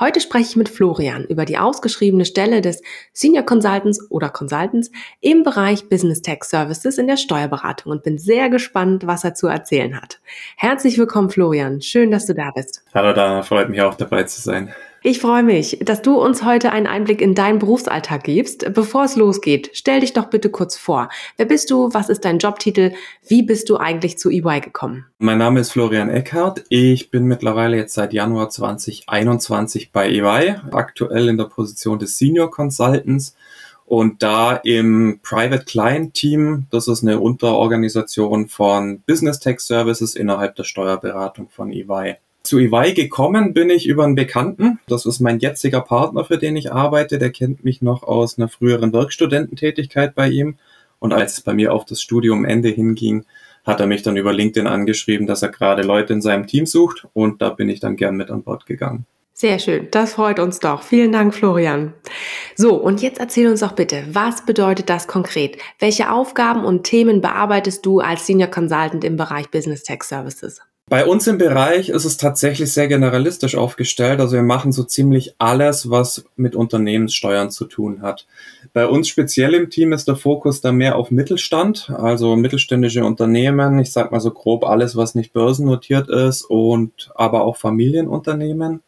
Heute spreche ich mit Florian über die ausgeschriebene Stelle des Senior Consultants oder Consultants im Bereich Business Tech Services in der Steuerberatung und bin sehr gespannt, was er zu erzählen hat. Herzlich willkommen, Florian. Schön, dass du da bist. Hallo, da freut mich auch dabei zu sein. Ich freue mich, dass du uns heute einen Einblick in deinen Berufsalltag gibst. Bevor es losgeht, stell dich doch bitte kurz vor. Wer bist du? Was ist dein Jobtitel? Wie bist du eigentlich zu EY gekommen? Mein Name ist Florian Eckhardt. Ich bin mittlerweile jetzt seit Januar 2021 bei EY, aktuell in der Position des Senior Consultants und da im Private Client Team. Das ist eine Unterorganisation von Business Tech Services innerhalb der Steuerberatung von EY. Zu EY gekommen bin ich über einen Bekannten. Das ist mein jetziger Partner, für den ich arbeite. Der kennt mich noch aus einer früheren Werkstudententätigkeit bei ihm. Und als es bei mir auf das Studium Ende hinging, hat er mich dann über LinkedIn angeschrieben, dass er gerade Leute in seinem Team sucht. Und da bin ich dann gern mit an Bord gegangen. Sehr schön, das freut uns doch. Vielen Dank, Florian. So, und jetzt erzähl uns doch bitte, was bedeutet das konkret? Welche Aufgaben und Themen bearbeitest du als Senior Consultant im Bereich Business Tech Services? Bei uns im Bereich ist es tatsächlich sehr generalistisch aufgestellt. Also wir machen so ziemlich alles, was mit Unternehmenssteuern zu tun hat. Bei uns speziell im Team ist der Fokus da mehr auf Mittelstand, also mittelständische Unternehmen. Ich sag mal so grob alles, was nicht börsennotiert ist und aber auch Familienunternehmen.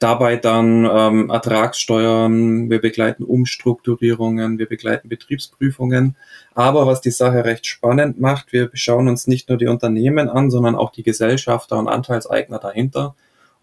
Dabei dann ähm, Ertragssteuern, wir begleiten Umstrukturierungen, wir begleiten Betriebsprüfungen. Aber was die Sache recht spannend macht, wir schauen uns nicht nur die Unternehmen an, sondern auch die Gesellschafter und Anteilseigner dahinter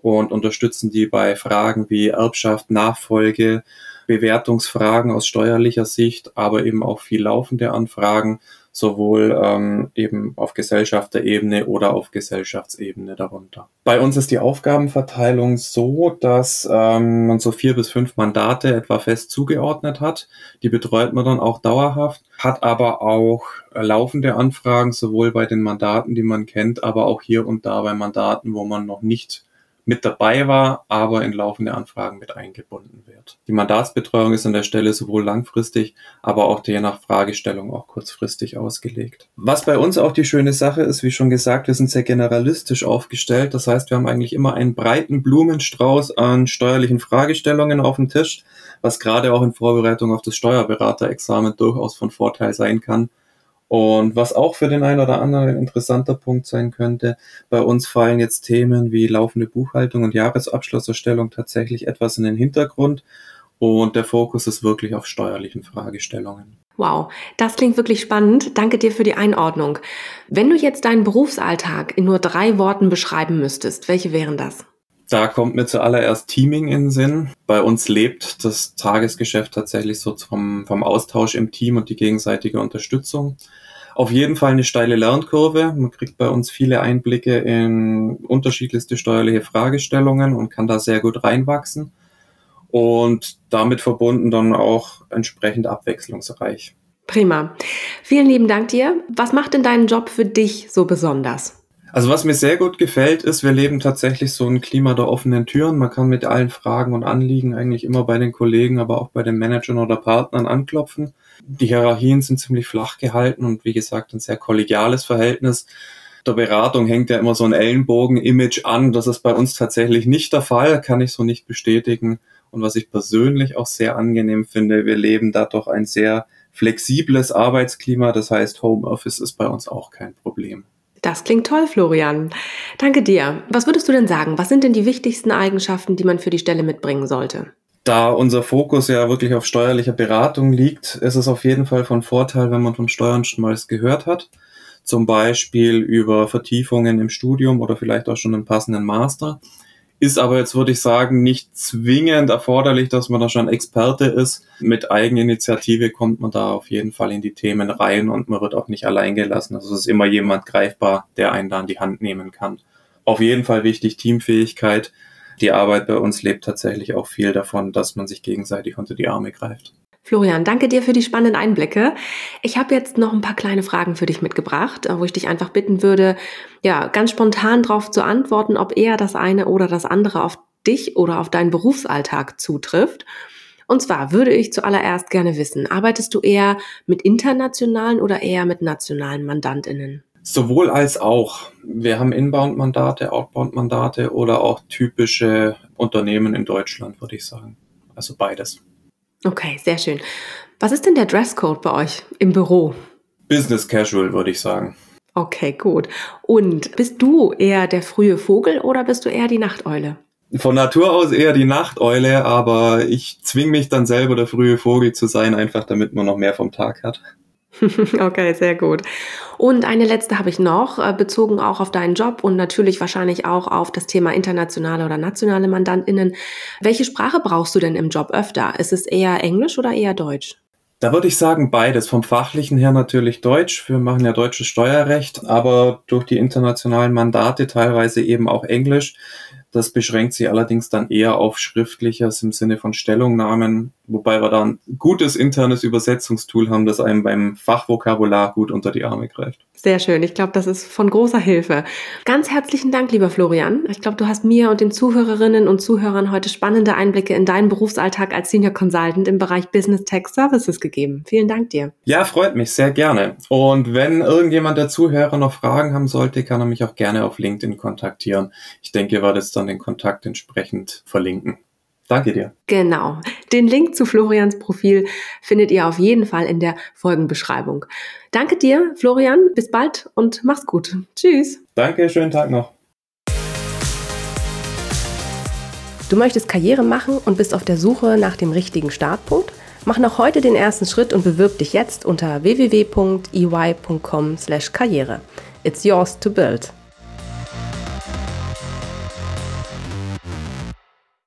und unterstützen die bei Fragen wie Erbschaft, Nachfolge, Bewertungsfragen aus steuerlicher Sicht, aber eben auch viel laufende Anfragen, sowohl ähm, eben auf Gesellschafterebene oder auf Gesellschaftsebene darunter. Bei uns ist die Aufgabenverteilung so, dass ähm, man so vier bis fünf Mandate etwa fest zugeordnet hat. Die betreut man dann auch dauerhaft, hat aber auch laufende Anfragen, sowohl bei den Mandaten, die man kennt, aber auch hier und da bei Mandaten, wo man noch nicht mit dabei war, aber in laufende Anfragen mit eingebunden wird. Die Mandatsbetreuung ist an der Stelle sowohl langfristig, aber auch je nach Fragestellung auch kurzfristig ausgelegt. Was bei uns auch die schöne Sache ist, wie schon gesagt, wir sind sehr generalistisch aufgestellt. Das heißt, wir haben eigentlich immer einen breiten Blumenstrauß an steuerlichen Fragestellungen auf dem Tisch, was gerade auch in Vorbereitung auf das Steuerberaterexamen durchaus von Vorteil sein kann, und was auch für den einen oder anderen ein interessanter Punkt sein könnte, bei uns fallen jetzt Themen wie laufende Buchhaltung und Jahresabschlusserstellung tatsächlich etwas in den Hintergrund und der Fokus ist wirklich auf steuerlichen Fragestellungen. Wow, das klingt wirklich spannend. Danke dir für die Einordnung. Wenn du jetzt deinen Berufsalltag in nur drei Worten beschreiben müsstest, welche wären das? Da kommt mir zuallererst Teaming in den Sinn. Bei uns lebt das Tagesgeschäft tatsächlich so vom, vom Austausch im Team und die gegenseitige Unterstützung. Auf jeden Fall eine steile Lernkurve. Man kriegt bei uns viele Einblicke in unterschiedlichste steuerliche Fragestellungen und kann da sehr gut reinwachsen. Und damit verbunden dann auch entsprechend abwechslungsreich. Prima. Vielen lieben Dank dir. Was macht denn deinen Job für dich so besonders? Also was mir sehr gut gefällt, ist, wir leben tatsächlich so ein Klima der offenen Türen. Man kann mit allen Fragen und Anliegen eigentlich immer bei den Kollegen, aber auch bei den Managern oder Partnern anklopfen. Die Hierarchien sind ziemlich flach gehalten und wie gesagt ein sehr kollegiales Verhältnis. Der Beratung hängt ja immer so ein Ellenbogen-Image an. Das ist bei uns tatsächlich nicht der Fall, kann ich so nicht bestätigen. Und was ich persönlich auch sehr angenehm finde, wir leben da doch ein sehr flexibles Arbeitsklima. Das heißt, Homeoffice ist bei uns auch kein Problem. Das klingt toll, Florian. Danke dir. Was würdest du denn sagen? Was sind denn die wichtigsten Eigenschaften, die man für die Stelle mitbringen sollte? Da unser Fokus ja wirklich auf steuerlicher Beratung liegt, ist es auf jeden Fall von Vorteil, wenn man von Steuern schon mal gehört hat. zum Beispiel über Vertiefungen im Studium oder vielleicht auch schon einen passenden Master. Ist aber jetzt, würde ich sagen, nicht zwingend erforderlich, dass man da schon Experte ist. Mit Eigeninitiative kommt man da auf jeden Fall in die Themen rein und man wird auch nicht allein gelassen. Also es ist immer jemand greifbar, der einen da in die Hand nehmen kann. Auf jeden Fall wichtig, Teamfähigkeit. Die Arbeit bei uns lebt tatsächlich auch viel davon, dass man sich gegenseitig unter die Arme greift. Florian, danke dir für die spannenden Einblicke. Ich habe jetzt noch ein paar kleine Fragen für dich mitgebracht, wo ich dich einfach bitten würde, ja, ganz spontan darauf zu antworten, ob eher das eine oder das andere auf dich oder auf deinen Berufsalltag zutrifft. Und zwar würde ich zuallererst gerne wissen, arbeitest du eher mit internationalen oder eher mit nationalen Mandantinnen? Sowohl als auch. Wir haben Inbound-Mandate, Outbound-Mandate oder auch typische Unternehmen in Deutschland, würde ich sagen. Also beides. Okay, sehr schön. Was ist denn der Dresscode bei euch im Büro? Business Casual, würde ich sagen. Okay, gut. Und bist du eher der frühe Vogel oder bist du eher die Nachteule? Von Natur aus eher die Nachteule, aber ich zwing mich dann selber der frühe Vogel zu sein, einfach damit man noch mehr vom Tag hat. Okay, sehr gut. Und eine letzte habe ich noch, äh, bezogen auch auf deinen Job und natürlich wahrscheinlich auch auf das Thema internationale oder nationale Mandantinnen. Welche Sprache brauchst du denn im Job öfter? Ist es eher Englisch oder eher Deutsch? Da würde ich sagen beides. Vom fachlichen her natürlich Deutsch. Wir machen ja deutsches Steuerrecht, aber durch die internationalen Mandate teilweise eben auch Englisch. Das beschränkt sich allerdings dann eher auf Schriftliches im Sinne von Stellungnahmen, wobei wir da ein gutes internes Übersetzungstool haben, das einem beim Fachvokabular gut unter die Arme greift. Sehr schön. Ich glaube, das ist von großer Hilfe. Ganz herzlichen Dank, lieber Florian. Ich glaube, du hast mir und den Zuhörerinnen und Zuhörern heute spannende Einblicke in deinen Berufsalltag als Senior Consultant im Bereich Business Tech Services gegeben. Vielen Dank dir. Ja, freut mich sehr gerne. Und wenn irgendjemand der Zuhörer noch Fragen haben sollte, kann er mich auch gerne auf LinkedIn kontaktieren. Ich denke, wir das dann den Kontakt entsprechend verlinken. Danke dir. Genau. Den Link zu Florians Profil findet ihr auf jeden Fall in der Folgenbeschreibung. Danke dir, Florian. Bis bald und mach's gut. Tschüss. Danke, schönen Tag noch. Du möchtest Karriere machen und bist auf der Suche nach dem richtigen Startpunkt? Mach noch heute den ersten Schritt und bewirb dich jetzt unter www.ey.com/karriere. It's yours to build.